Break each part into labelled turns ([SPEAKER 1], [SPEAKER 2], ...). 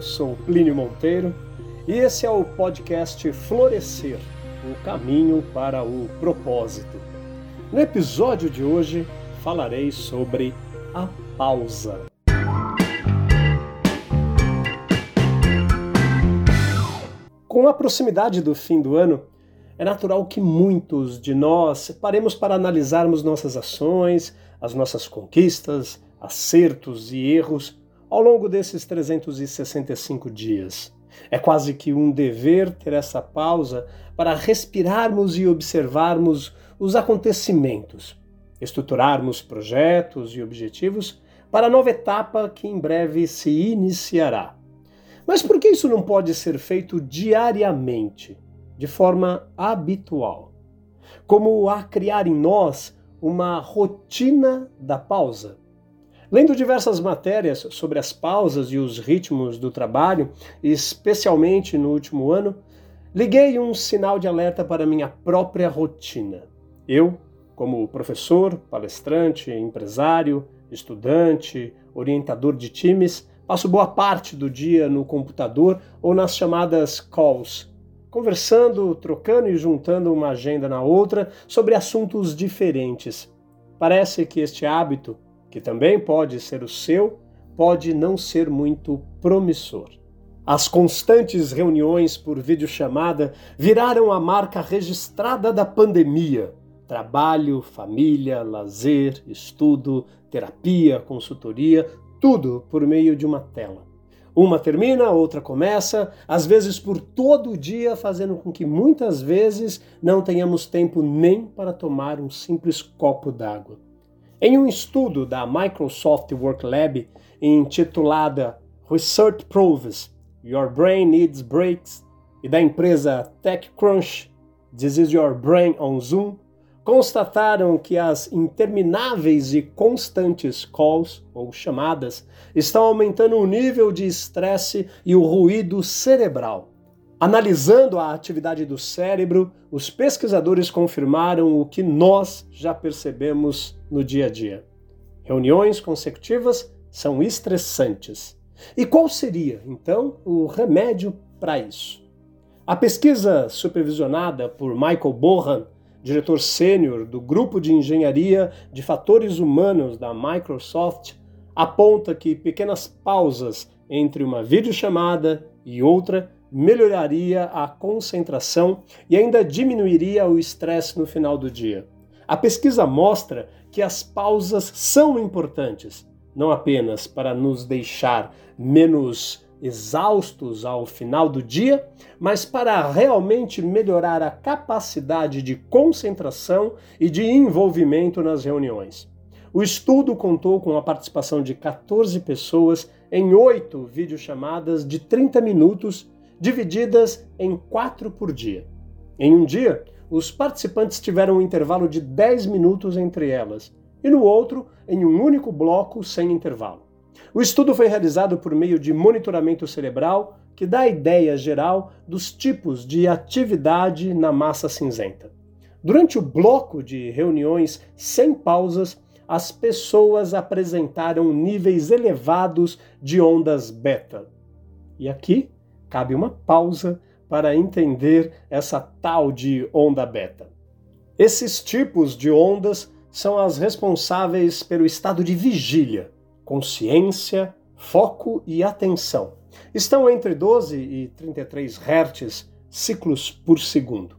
[SPEAKER 1] Eu sou Plínio Monteiro e esse é o podcast Florescer o caminho para o propósito. No episódio de hoje falarei sobre a pausa. Com a proximidade do fim do ano, é natural que muitos de nós paremos para analisarmos nossas ações, as nossas conquistas, acertos e erros ao longo desses 365 dias. É quase que um dever ter essa pausa para respirarmos e observarmos os acontecimentos, estruturarmos projetos e objetivos para a nova etapa que em breve se iniciará. Mas por que isso não pode ser feito diariamente, de forma habitual? Como a criar em nós uma rotina da pausa Lendo diversas matérias sobre as pausas e os ritmos do trabalho, especialmente no último ano, liguei um sinal de alerta para minha própria rotina. Eu, como professor, palestrante, empresário, estudante, orientador de times, passo boa parte do dia no computador ou nas chamadas calls, conversando, trocando e juntando uma agenda na outra sobre assuntos diferentes. Parece que este hábito que também pode ser o seu, pode não ser muito promissor. As constantes reuniões por videochamada viraram a marca registrada da pandemia. Trabalho, família, lazer, estudo, terapia, consultoria, tudo por meio de uma tela. Uma termina, outra começa, às vezes por todo o dia, fazendo com que muitas vezes não tenhamos tempo nem para tomar um simples copo d'água. Em um estudo da Microsoft Work Lab intitulada Research Proves Your Brain Needs Breaks e da empresa TechCrunch This is Your Brain on Zoom, constataram que as intermináveis e constantes calls ou chamadas estão aumentando o nível de estresse e o ruído cerebral Analisando a atividade do cérebro, os pesquisadores confirmaram o que nós já percebemos no dia a dia. Reuniões consecutivas são estressantes. E qual seria, então, o remédio para isso? A pesquisa supervisionada por Michael Bohan, diretor sênior do Grupo de Engenharia de Fatores Humanos da Microsoft, aponta que pequenas pausas entre uma videochamada e outra melhoraria a concentração e ainda diminuiria o estresse no final do dia. A pesquisa mostra que as pausas são importantes, não apenas para nos deixar menos exaustos ao final do dia, mas para realmente melhorar a capacidade de concentração e de envolvimento nas reuniões. O estudo contou com a participação de 14 pessoas em oito videochamadas de 30 minutos divididas em quatro por dia. Em um dia, os participantes tiveram um intervalo de 10 minutos entre elas, e no outro, em um único bloco sem intervalo. O estudo foi realizado por meio de monitoramento cerebral, que dá a ideia geral dos tipos de atividade na massa cinzenta. Durante o bloco de reuniões sem pausas, as pessoas apresentaram níveis elevados de ondas beta. E aqui cabe uma pausa para entender essa tal de onda beta. Esses tipos de ondas são as responsáveis pelo estado de vigília, consciência, foco e atenção. Estão entre 12 e 33 Hz ciclos por segundo.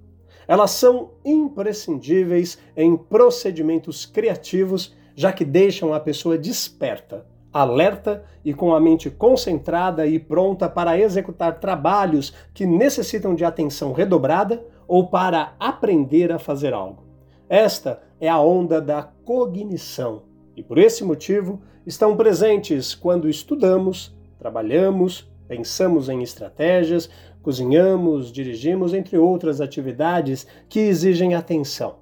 [SPEAKER 1] Elas são imprescindíveis em procedimentos criativos, já que deixam a pessoa desperta, alerta e com a mente concentrada e pronta para executar trabalhos que necessitam de atenção redobrada ou para aprender a fazer algo. Esta é a onda da cognição e, por esse motivo, estão presentes quando estudamos, trabalhamos, pensamos em estratégias, cozinhamos, dirigimos, entre outras atividades que exigem atenção.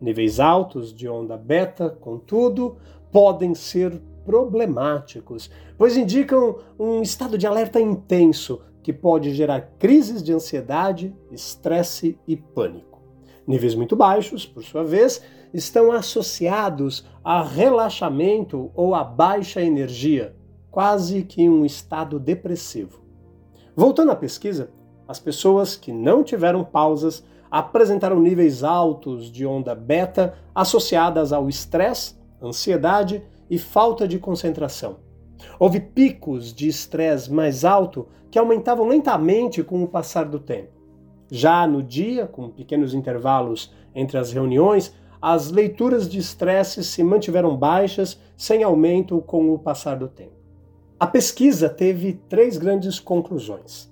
[SPEAKER 1] Níveis altos de onda beta, contudo, podem ser problemáticos, pois indicam um estado de alerta intenso que pode gerar crises de ansiedade, estresse e pânico. Níveis muito baixos, por sua vez, estão associados a relaxamento ou a baixa energia, quase que um estado depressivo. Voltando à pesquisa, as pessoas que não tiveram pausas apresentaram níveis altos de onda beta associadas ao estresse, ansiedade e falta de concentração. Houve picos de estresse mais alto que aumentavam lentamente com o passar do tempo. Já no dia, com pequenos intervalos entre as reuniões, as leituras de estresse se mantiveram baixas, sem aumento com o passar do tempo. A pesquisa teve três grandes conclusões.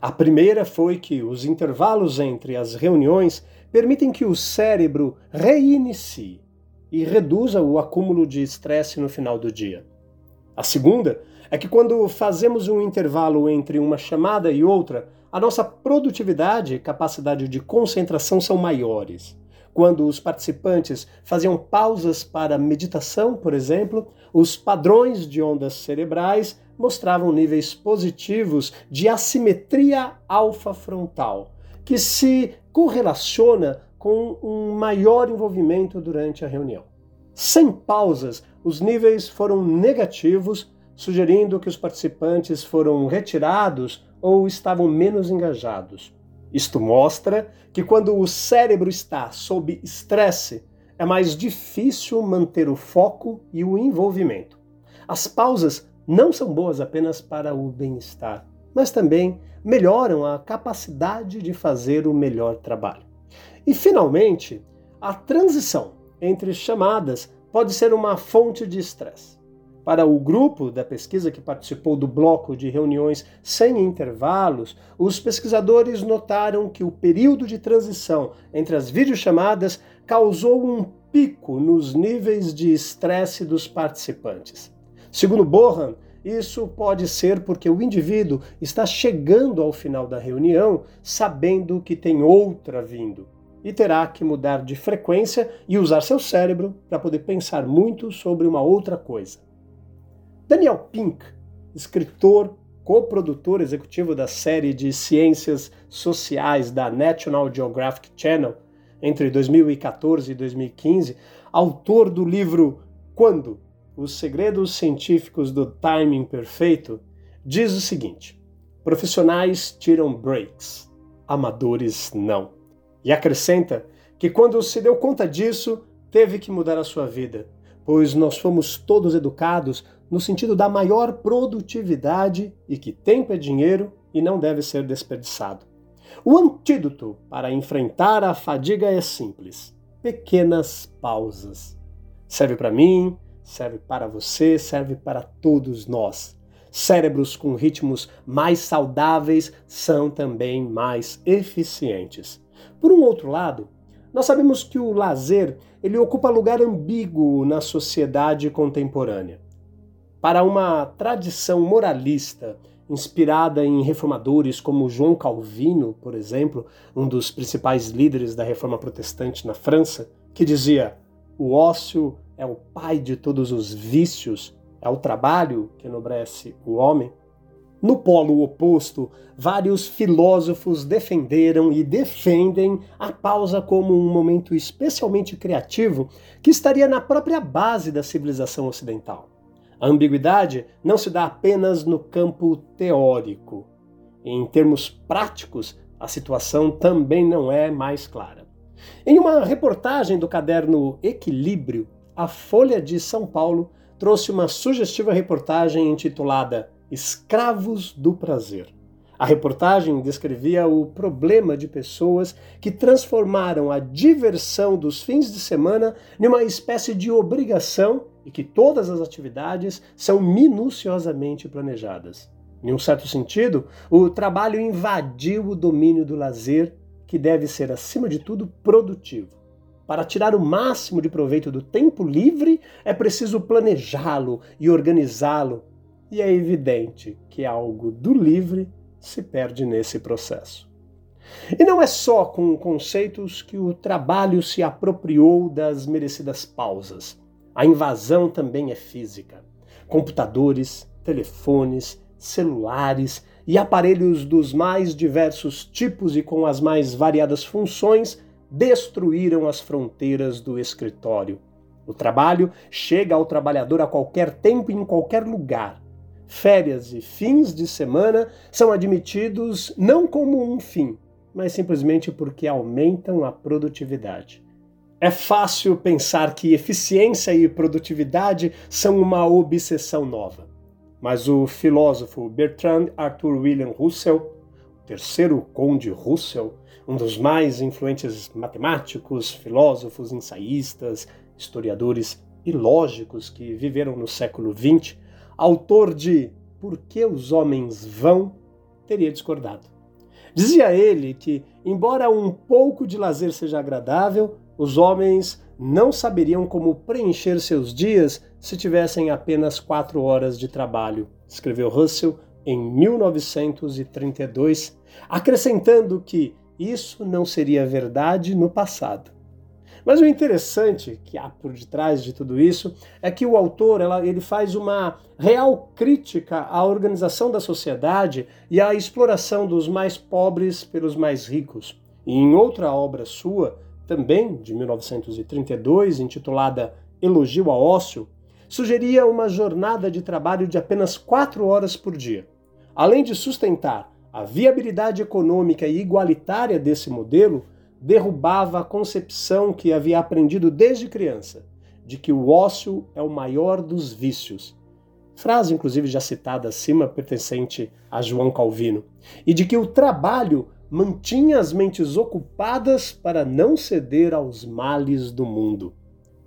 [SPEAKER 1] A primeira foi que os intervalos entre as reuniões permitem que o cérebro reinicie e reduza o acúmulo de estresse no final do dia. A segunda é que quando fazemos um intervalo entre uma chamada e outra, a nossa produtividade e capacidade de concentração são maiores. Quando os participantes faziam pausas para meditação, por exemplo, os padrões de ondas cerebrais mostravam níveis positivos de assimetria alfa-frontal, que se correlaciona com um maior envolvimento durante a reunião. Sem pausas, os níveis foram negativos, sugerindo que os participantes foram retirados ou estavam menos engajados. Isto mostra que quando o cérebro está sob estresse, é mais difícil manter o foco e o envolvimento. As pausas não são boas apenas para o bem-estar, mas também melhoram a capacidade de fazer o melhor trabalho. E, finalmente, a transição entre chamadas pode ser uma fonte de estresse. Para o grupo da pesquisa que participou do bloco de reuniões sem intervalos, os pesquisadores notaram que o período de transição entre as videochamadas causou um pico nos níveis de estresse dos participantes. Segundo Bohan, isso pode ser porque o indivíduo está chegando ao final da reunião sabendo que tem outra vindo e terá que mudar de frequência e usar seu cérebro para poder pensar muito sobre uma outra coisa. Daniel Pink, escritor, coprodutor executivo da série de ciências sociais da National Geographic Channel entre 2014 e 2015, autor do livro Quando? Os Segredos Científicos do Timing Perfeito, diz o seguinte: profissionais tiram breaks, amadores não. E acrescenta que quando se deu conta disso, teve que mudar a sua vida, pois nós fomos todos educados no sentido da maior produtividade e que tempo é dinheiro e não deve ser desperdiçado. O antídoto para enfrentar a fadiga é simples: pequenas pausas. Serve para mim, serve para você, serve para todos nós. Cérebros com ritmos mais saudáveis são também mais eficientes. Por um outro lado, nós sabemos que o lazer ele ocupa lugar ambíguo na sociedade contemporânea para uma tradição moralista inspirada em reformadores como João Calvino, por exemplo, um dos principais líderes da reforma protestante na França, que dizia: o ócio é o pai de todos os vícios, é o trabalho que enobrece o homem. No polo oposto, vários filósofos defenderam e defendem a pausa como um momento especialmente criativo que estaria na própria base da civilização ocidental. A ambiguidade não se dá apenas no campo teórico. Em termos práticos, a situação também não é mais clara. Em uma reportagem do caderno Equilíbrio, a Folha de São Paulo trouxe uma sugestiva reportagem intitulada Escravos do Prazer. A reportagem descrevia o problema de pessoas que transformaram a diversão dos fins de semana numa espécie de obrigação e que todas as atividades são minuciosamente planejadas. Em um certo sentido, o trabalho invadiu o domínio do lazer, que deve ser, acima de tudo, produtivo. Para tirar o máximo de proveito do tempo livre, é preciso planejá-lo e organizá-lo. E é evidente que algo do livre se perde nesse processo. E não é só com conceitos que o trabalho se apropriou das merecidas pausas. A invasão também é física. Computadores, telefones, celulares e aparelhos dos mais diversos tipos e com as mais variadas funções destruíram as fronteiras do escritório. O trabalho chega ao trabalhador a qualquer tempo e em qualquer lugar férias e fins de semana são admitidos não como um fim, mas simplesmente porque aumentam a produtividade. É fácil pensar que eficiência e produtividade são uma obsessão nova. Mas o filósofo Bertrand Arthur William Russell, terceiro conde Russell, um dos mais influentes matemáticos, filósofos, ensaístas, historiadores e lógicos que viveram no século XX, autor de Por que os Homens Vão, teria discordado. Dizia ele que, embora um pouco de lazer seja agradável, os homens não saberiam como preencher seus dias se tivessem apenas quatro horas de trabalho, escreveu Russell em 1932, acrescentando que isso não seria verdade no passado. Mas o interessante que há por detrás de tudo isso é que o autor ela, ele faz uma real crítica à organização da sociedade e à exploração dos mais pobres pelos mais ricos. E em outra obra sua, também de 1932, intitulada Elogio ao Ócio, sugeria uma jornada de trabalho de apenas quatro horas por dia. Além de sustentar a viabilidade econômica e igualitária desse modelo, derrubava a concepção que havia aprendido desde criança de que o ócio é o maior dos vícios. Frase, inclusive, já citada acima, pertencente a João Calvino. E de que o trabalho mantinha as mentes ocupadas para não ceder aos males do mundo.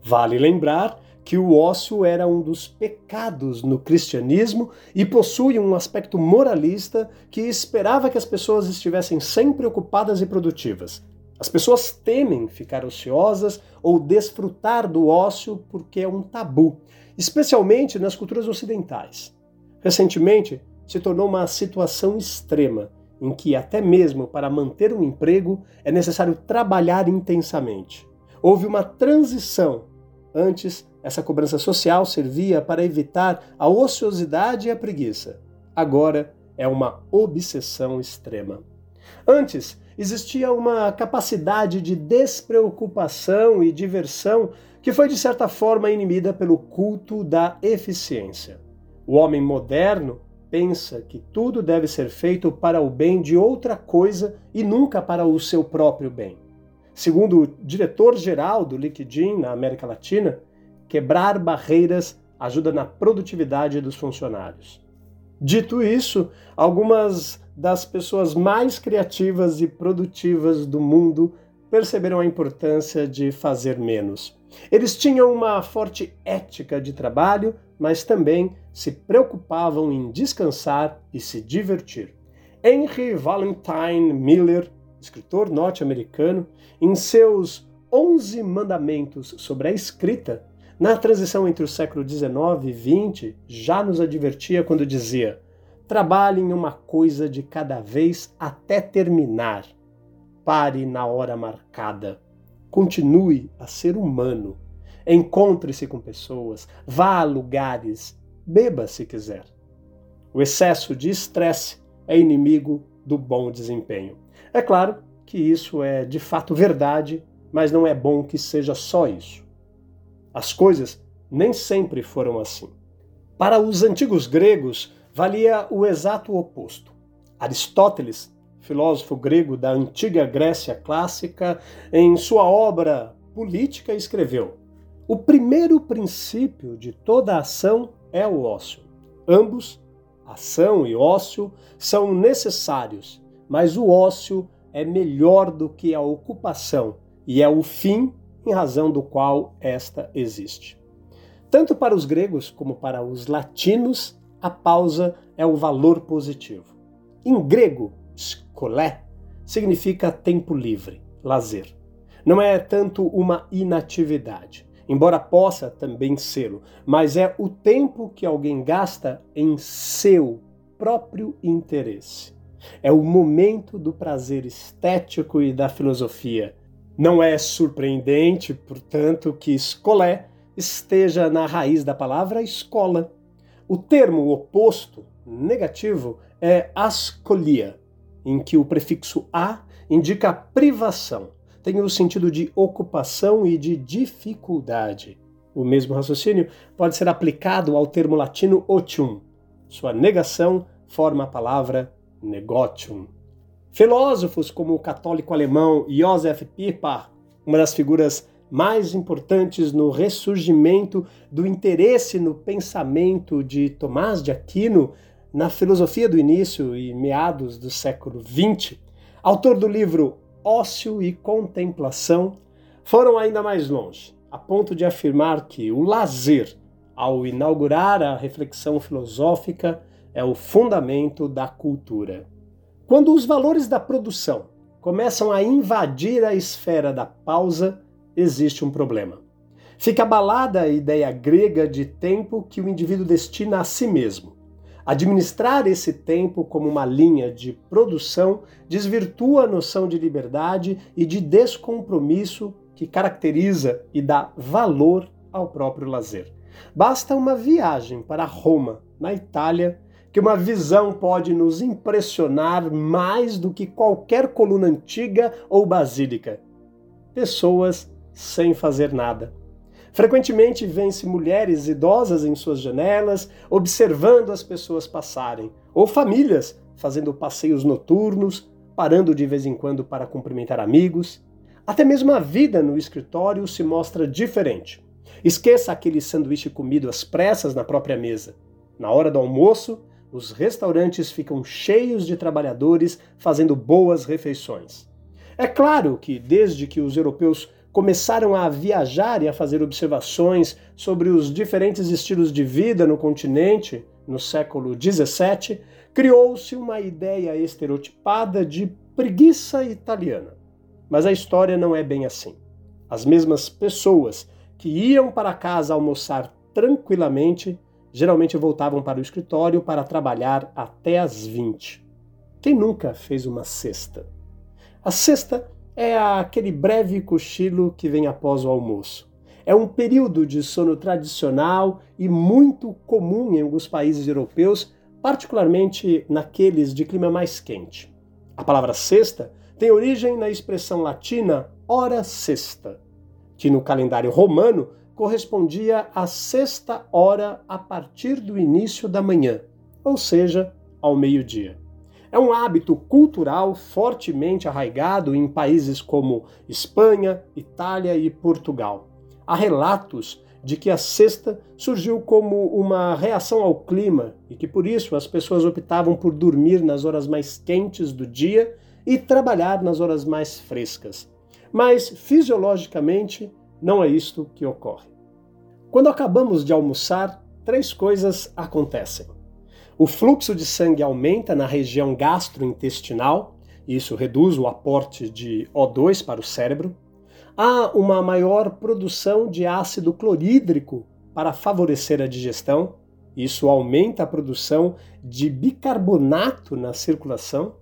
[SPEAKER 1] Vale lembrar que o ócio era um dos pecados no cristianismo e possui um aspecto moralista que esperava que as pessoas estivessem sempre ocupadas e produtivas. As pessoas temem ficar ociosas ou desfrutar do ócio porque é um tabu, especialmente nas culturas ocidentais. Recentemente, se tornou uma situação extrema em que, até mesmo para manter um emprego, é necessário trabalhar intensamente. Houve uma transição. Antes, essa cobrança social servia para evitar a ociosidade e a preguiça. Agora, é uma obsessão extrema. Antes, existia uma capacidade de despreocupação e diversão que foi de certa forma inibida pelo culto da eficiência. O homem moderno pensa que tudo deve ser feito para o bem de outra coisa e nunca para o seu próprio bem. Segundo o diretor-geral do LinkedIn na América Latina, quebrar barreiras ajuda na produtividade dos funcionários. Dito isso, algumas das pessoas mais criativas e produtivas do mundo perceberam a importância de fazer menos. Eles tinham uma forte ética de trabalho, mas também se preocupavam em descansar e se divertir. Henry Valentine Miller, escritor norte-americano, em seus Onze Mandamentos sobre a Escrita, na transição entre o século XIX e XX, já nos advertia quando dizia: Trabalhe em uma coisa de cada vez até terminar. Pare na hora marcada. Continue a ser humano. Encontre-se com pessoas, vá a lugares, beba se quiser. O excesso de estresse é inimigo do bom desempenho. É claro que isso é de fato verdade, mas não é bom que seja só isso. As coisas nem sempre foram assim. Para os antigos gregos, valia o exato oposto. Aristóteles, filósofo grego da antiga Grécia clássica, em sua obra Política, escreveu: O primeiro princípio de toda ação é o ócio. Ambos, ação e ócio, são necessários, mas o ócio é melhor do que a ocupação e é o fim em razão do qual esta existe. Tanto para os gregos como para os latinos, a pausa é o valor positivo. Em grego, skolé significa tempo livre, lazer. Não é tanto uma inatividade, embora possa também sê-lo, mas é o tempo que alguém gasta em seu próprio interesse. É o momento do prazer estético e da filosofia. Não é surpreendente, portanto, que escolé esteja na raiz da palavra escola, o termo oposto, negativo, é ascolia, em que o prefixo a indica privação, tem o sentido de ocupação e de dificuldade. O mesmo raciocínio pode ser aplicado ao termo latino otium, sua negação forma a palavra negotium. Filósofos como o católico alemão Josef Pieper, uma das figuras mais importantes no ressurgimento do interesse no pensamento de Tomás de Aquino na filosofia do início e meados do século XX, autor do livro Ócio e Contemplação, foram ainda mais longe, a ponto de afirmar que o lazer, ao inaugurar a reflexão filosófica, é o fundamento da cultura. Quando os valores da produção começam a invadir a esfera da pausa, existe um problema. Fica abalada a ideia grega de tempo que o indivíduo destina a si mesmo. Administrar esse tempo como uma linha de produção desvirtua a noção de liberdade e de descompromisso que caracteriza e dá valor ao próprio lazer. Basta uma viagem para Roma, na Itália, que uma visão pode nos impressionar mais do que qualquer coluna antiga ou basílica. Pessoas sem fazer nada Frequentemente vê-se mulheres idosas em suas janelas, observando as pessoas passarem, ou famílias fazendo passeios noturnos, parando de vez em quando para cumprimentar amigos. Até mesmo a vida no escritório se mostra diferente. Esqueça aquele sanduíche comido às pressas na própria mesa. Na hora do almoço, os restaurantes ficam cheios de trabalhadores fazendo boas refeições. É claro que, desde que os europeus começaram a viajar e a fazer observações sobre os diferentes estilos de vida no continente no século XVII, criou-se uma ideia estereotipada de preguiça italiana. Mas a história não é bem assim. As mesmas pessoas que iam para casa almoçar tranquilamente geralmente voltavam para o escritório para trabalhar até às 20. Quem nunca fez uma cesta? A cesta é aquele breve cochilo que vem após o almoço. É um período de sono tradicional e muito comum em alguns países europeus, particularmente naqueles de clima mais quente. A palavra sexta tem origem na expressão latina hora sexta, que no calendário romano correspondia à sexta hora a partir do início da manhã, ou seja, ao meio-dia. É um hábito cultural fortemente arraigado em países como Espanha, Itália e Portugal. Há relatos de que a cesta surgiu como uma reação ao clima e que por isso as pessoas optavam por dormir nas horas mais quentes do dia e trabalhar nas horas mais frescas. Mas fisiologicamente não é isto que ocorre. Quando acabamos de almoçar, três coisas acontecem. O fluxo de sangue aumenta na região gastrointestinal, isso reduz o aporte de O2 para o cérebro. Há uma maior produção de ácido clorídrico para favorecer a digestão, isso aumenta a produção de bicarbonato na circulação.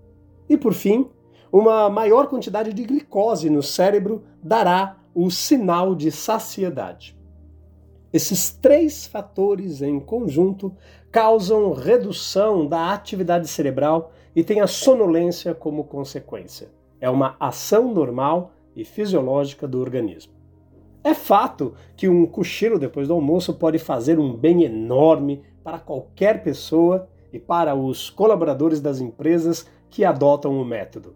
[SPEAKER 1] E por fim, uma maior quantidade de glicose no cérebro dará o sinal de saciedade. Esses três fatores em conjunto causam redução da atividade cerebral e têm a sonolência como consequência. É uma ação normal e fisiológica do organismo. É fato que um cochilo depois do almoço pode fazer um bem enorme para qualquer pessoa e para os colaboradores das empresas que adotam o método.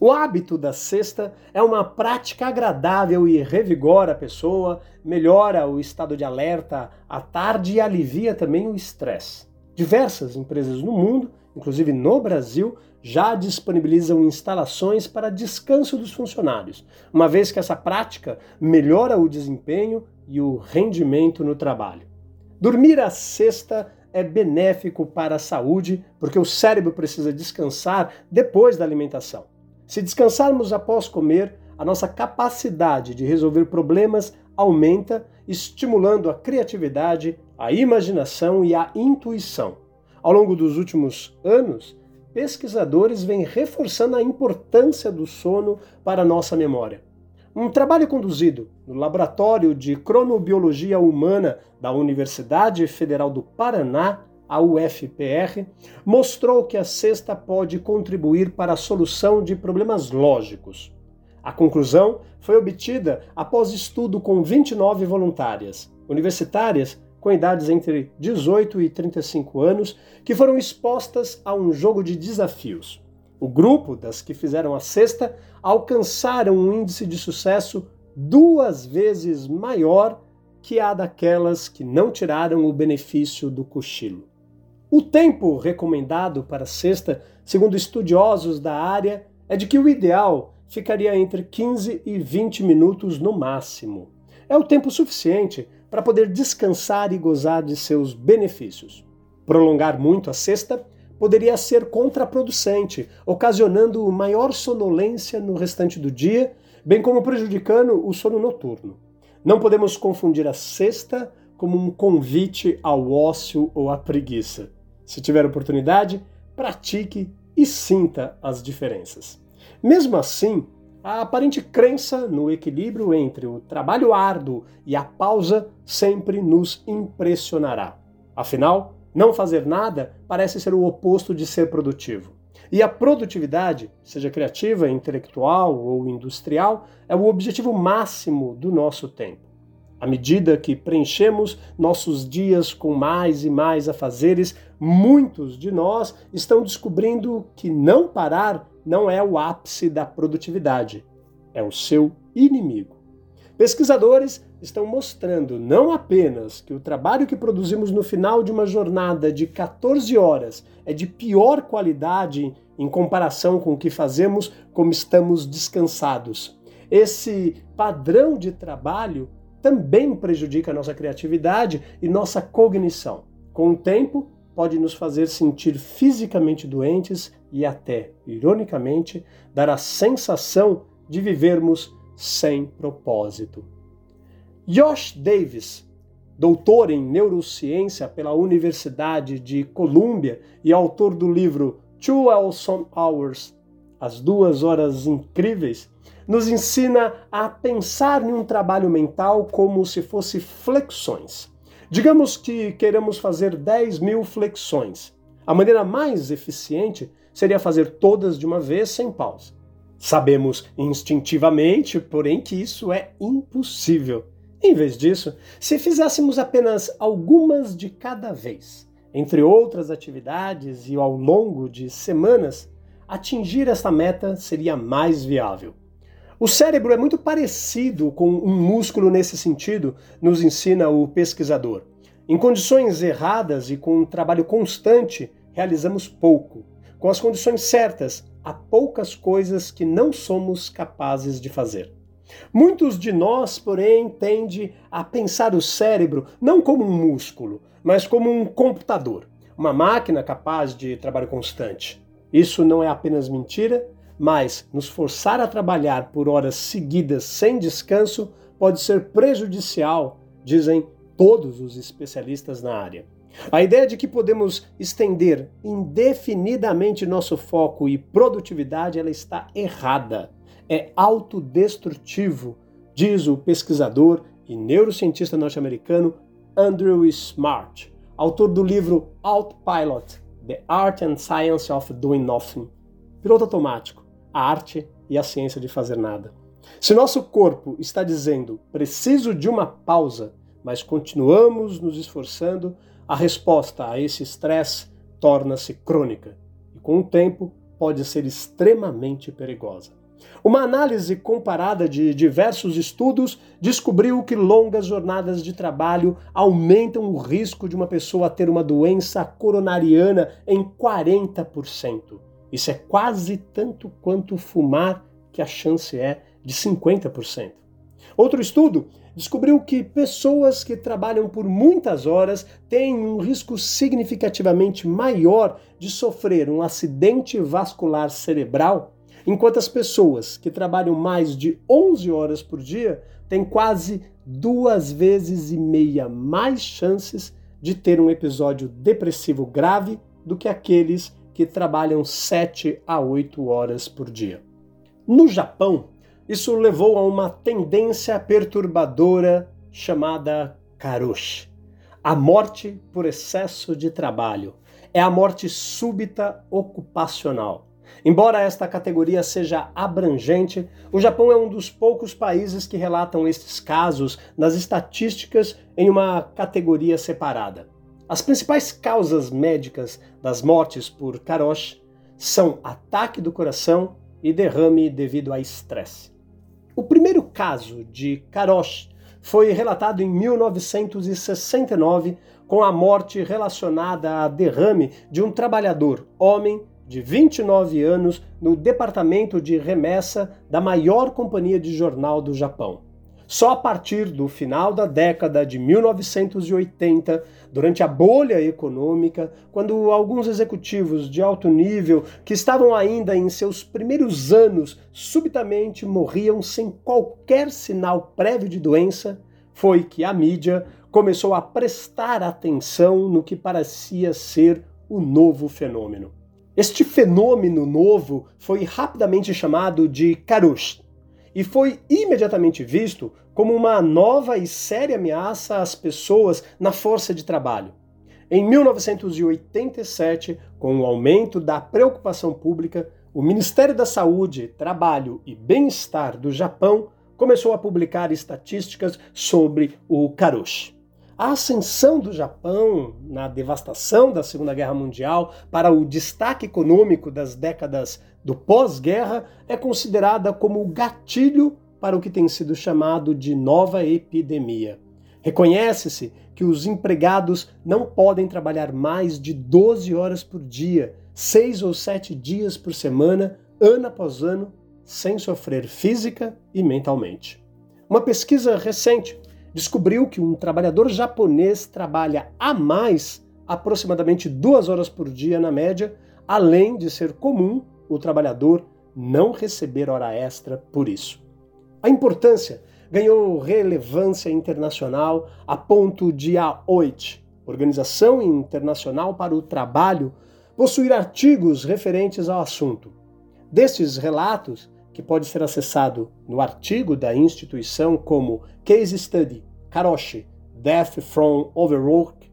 [SPEAKER 1] O hábito da cesta é uma prática agradável e revigora a pessoa, melhora o estado de alerta à tarde e alivia também o estresse. Diversas empresas no mundo, inclusive no Brasil, já disponibilizam instalações para descanso dos funcionários, uma vez que essa prática melhora o desempenho e o rendimento no trabalho. Dormir a cesta é benéfico para a saúde, porque o cérebro precisa descansar depois da alimentação. Se descansarmos após comer, a nossa capacidade de resolver problemas aumenta, estimulando a criatividade, a imaginação e a intuição. Ao longo dos últimos anos, pesquisadores vêm reforçando a importância do sono para a nossa memória. Um trabalho conduzido no Laboratório de Cronobiologia Humana da Universidade Federal do Paraná a UFPR, mostrou que a cesta pode contribuir para a solução de problemas lógicos. A conclusão foi obtida após estudo com 29 voluntárias, universitárias com idades entre 18 e 35 anos, que foram expostas a um jogo de desafios. O grupo das que fizeram a cesta alcançaram um índice de sucesso duas vezes maior que a daquelas que não tiraram o benefício do cochilo. O tempo recomendado para a cesta, segundo estudiosos da área, é de que o ideal ficaria entre 15 e 20 minutos no máximo. É o tempo suficiente para poder descansar e gozar de seus benefícios. Prolongar muito a cesta poderia ser contraproducente, ocasionando maior sonolência no restante do dia, bem como prejudicando o sono noturno. Não podemos confundir a cesta como um convite ao ócio ou à preguiça. Se tiver oportunidade, pratique e sinta as diferenças. Mesmo assim, a aparente crença no equilíbrio entre o trabalho árduo e a pausa sempre nos impressionará. Afinal, não fazer nada parece ser o oposto de ser produtivo. E a produtividade, seja criativa, intelectual ou industrial, é o objetivo máximo do nosso tempo. À medida que preenchemos nossos dias com mais e mais afazeres, muitos de nós estão descobrindo que não parar não é o ápice da produtividade, é o seu inimigo. Pesquisadores estão mostrando não apenas que o trabalho que produzimos no final de uma jornada de 14 horas é de pior qualidade em comparação com o que fazemos como estamos descansados. Esse padrão de trabalho também prejudica a nossa criatividade e nossa cognição. Com o tempo, pode nos fazer sentir fisicamente doentes e até, ironicamente, dar a sensação de vivermos sem propósito. Josh Davis, doutor em neurociência pela Universidade de Columbia e autor do livro Two Awesome Hours, As Duas Horas Incríveis, nos ensina a pensar em um trabalho mental como se fosse flexões. Digamos que queiramos fazer 10 mil flexões. A maneira mais eficiente seria fazer todas de uma vez sem pausa. Sabemos instintivamente, porém, que isso é impossível. Em vez disso, se fizéssemos apenas algumas de cada vez, entre outras atividades e ao longo de semanas, atingir essa meta seria mais viável. O cérebro é muito parecido com um músculo nesse sentido, nos ensina o pesquisador. Em condições erradas e com um trabalho constante, realizamos pouco. Com as condições certas, há poucas coisas que não somos capazes de fazer. Muitos de nós, porém, tendem a pensar o cérebro não como um músculo, mas como um computador, uma máquina capaz de trabalho constante. Isso não é apenas mentira, mas nos forçar a trabalhar por horas seguidas sem descanso pode ser prejudicial, dizem todos os especialistas na área. A ideia de que podemos estender indefinidamente nosso foco e produtividade ela está errada. É autodestrutivo, diz o pesquisador e neurocientista norte-americano Andrew Smart, autor do livro Autopilot: The Art and Science of Doing Nothing. Piloto automático a arte e a ciência de fazer nada. Se nosso corpo está dizendo preciso de uma pausa, mas continuamos nos esforçando, a resposta a esse estresse torna-se crônica e, com o tempo, pode ser extremamente perigosa. Uma análise comparada de diversos estudos descobriu que longas jornadas de trabalho aumentam o risco de uma pessoa ter uma doença coronariana em 40%. Isso é quase tanto quanto fumar, que a chance é de 50%. Outro estudo descobriu que pessoas que trabalham por muitas horas têm um risco significativamente maior de sofrer um acidente vascular cerebral, enquanto as pessoas que trabalham mais de 11 horas por dia têm quase duas vezes e meia mais chances de ter um episódio depressivo grave do que aqueles que trabalham 7 a 8 horas por dia. No Japão, isso levou a uma tendência perturbadora chamada karoshi, a morte por excesso de trabalho. É a morte súbita ocupacional. Embora esta categoria seja abrangente, o Japão é um dos poucos países que relatam estes casos nas estatísticas em uma categoria separada. As principais causas médicas das mortes por karoshi são ataque do coração e derrame devido a estresse. O primeiro caso de karoshi foi relatado em 1969 com a morte relacionada a derrame de um trabalhador, homem, de 29 anos, no departamento de remessa da maior companhia de jornal do Japão. Só a partir do final da década de 1980, durante a bolha econômica, quando alguns executivos de alto nível que estavam ainda em seus primeiros anos subitamente morriam sem qualquer sinal prévio de doença, foi que a mídia começou a prestar atenção no que parecia ser o novo fenômeno. Este fenômeno novo foi rapidamente chamado de Karush e foi imediatamente visto como uma nova e séria ameaça às pessoas na força de trabalho. Em 1987, com o aumento da preocupação pública, o Ministério da Saúde, Trabalho e Bem-Estar do Japão começou a publicar estatísticas sobre o Karush. A ascensão do Japão na devastação da Segunda Guerra Mundial para o destaque econômico das décadas do pós-guerra é considerada como o gatilho para o que tem sido chamado de nova epidemia. Reconhece-se que os empregados não podem trabalhar mais de 12 horas por dia, seis ou sete dias por semana, ano após ano, sem sofrer física e mentalmente. Uma pesquisa recente descobriu que um trabalhador japonês trabalha a mais aproximadamente duas horas por dia na média, além de ser comum o trabalhador não receber hora extra por isso. A importância ganhou relevância internacional a ponto de a OIT, Organização Internacional para o Trabalho, possuir artigos referentes ao assunto. Destes relatos, que pode ser acessado no artigo da instituição como Case Study Karoshi Death from Overwork,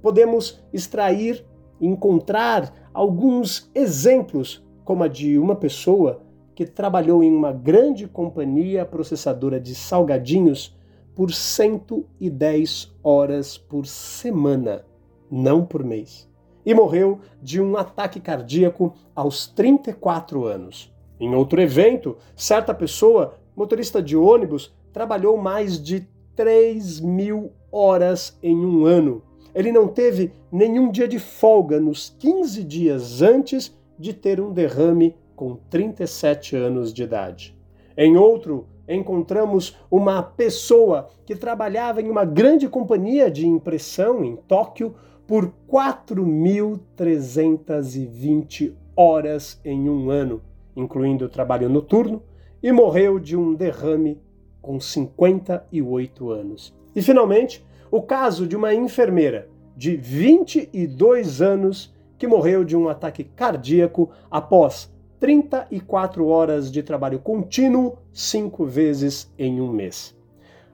[SPEAKER 1] podemos extrair e encontrar alguns exemplos, como a de uma pessoa que trabalhou em uma grande companhia processadora de salgadinhos por 110 horas por semana, não por mês, e morreu de um ataque cardíaco aos 34 anos. Em outro evento, certa pessoa, motorista de ônibus, trabalhou mais de 3 mil horas em um ano. Ele não teve nenhum dia de folga nos 15 dias antes de ter um derrame com 37 anos de idade. Em outro, encontramos uma pessoa que trabalhava em uma grande companhia de impressão em Tóquio por 4.320 horas em um ano incluindo trabalho noturno, e morreu de um derrame com 58 anos. E finalmente, o caso de uma enfermeira de 22 anos que morreu de um ataque cardíaco após 34 horas de trabalho contínuo, cinco vezes em um mês.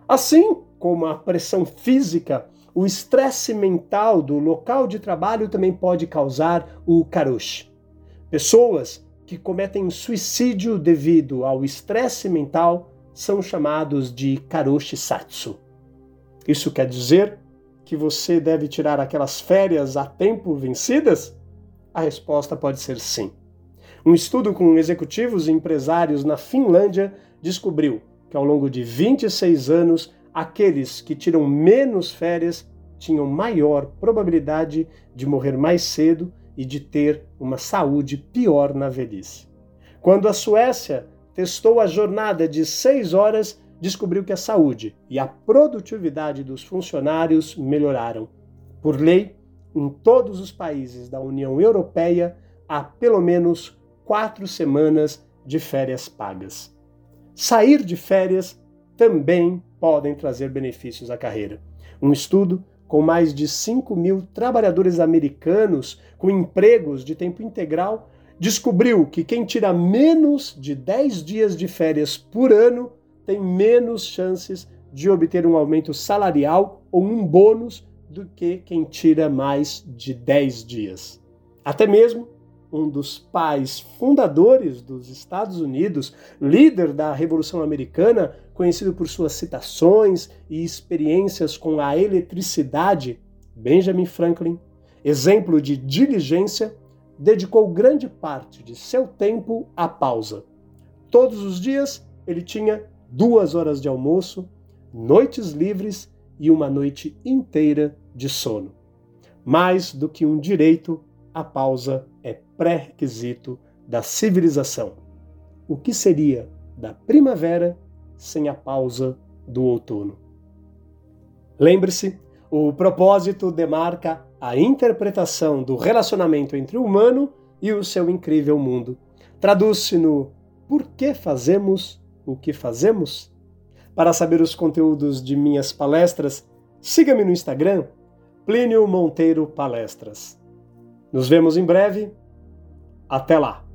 [SPEAKER 1] Assim como a pressão física, o estresse mental do local de trabalho também pode causar o karush. Pessoas que cometem suicídio devido ao estresse mental são chamados de karoshi satsu. Isso quer dizer que você deve tirar aquelas férias a tempo vencidas? A resposta pode ser sim. Um estudo com executivos e empresários na Finlândia descobriu que ao longo de 26 anos, aqueles que tiram menos férias tinham maior probabilidade de morrer mais cedo e de ter uma saúde pior na velhice. Quando a Suécia testou a jornada de seis horas, descobriu que a saúde e a produtividade dos funcionários melhoraram. Por lei, em todos os países da União Europeia, há pelo menos quatro semanas de férias pagas. Sair de férias também podem trazer benefícios à carreira. Um estudo com mais de 5 mil trabalhadores americanos com empregos de tempo integral, descobriu que quem tira menos de 10 dias de férias por ano tem menos chances de obter um aumento salarial ou um bônus do que quem tira mais de 10 dias. Até mesmo um dos pais fundadores dos Estados Unidos, líder da Revolução Americana, conhecido por suas citações e experiências com a eletricidade, Benjamin Franklin, exemplo de diligência, dedicou grande parte de seu tempo à pausa. Todos os dias ele tinha duas horas de almoço, noites livres e uma noite inteira de sono. Mais do que um direito, a pausa é pré-requisito da civilização. O que seria da primavera sem a pausa do outono? Lembre-se, o propósito demarca a interpretação do relacionamento entre o humano e o seu incrível mundo. Traduz-se no por que fazemos o que fazemos? Para saber os conteúdos de minhas palestras, siga-me no Instagram, Plínio Monteiro Palestras. Nos vemos em breve. Até lá!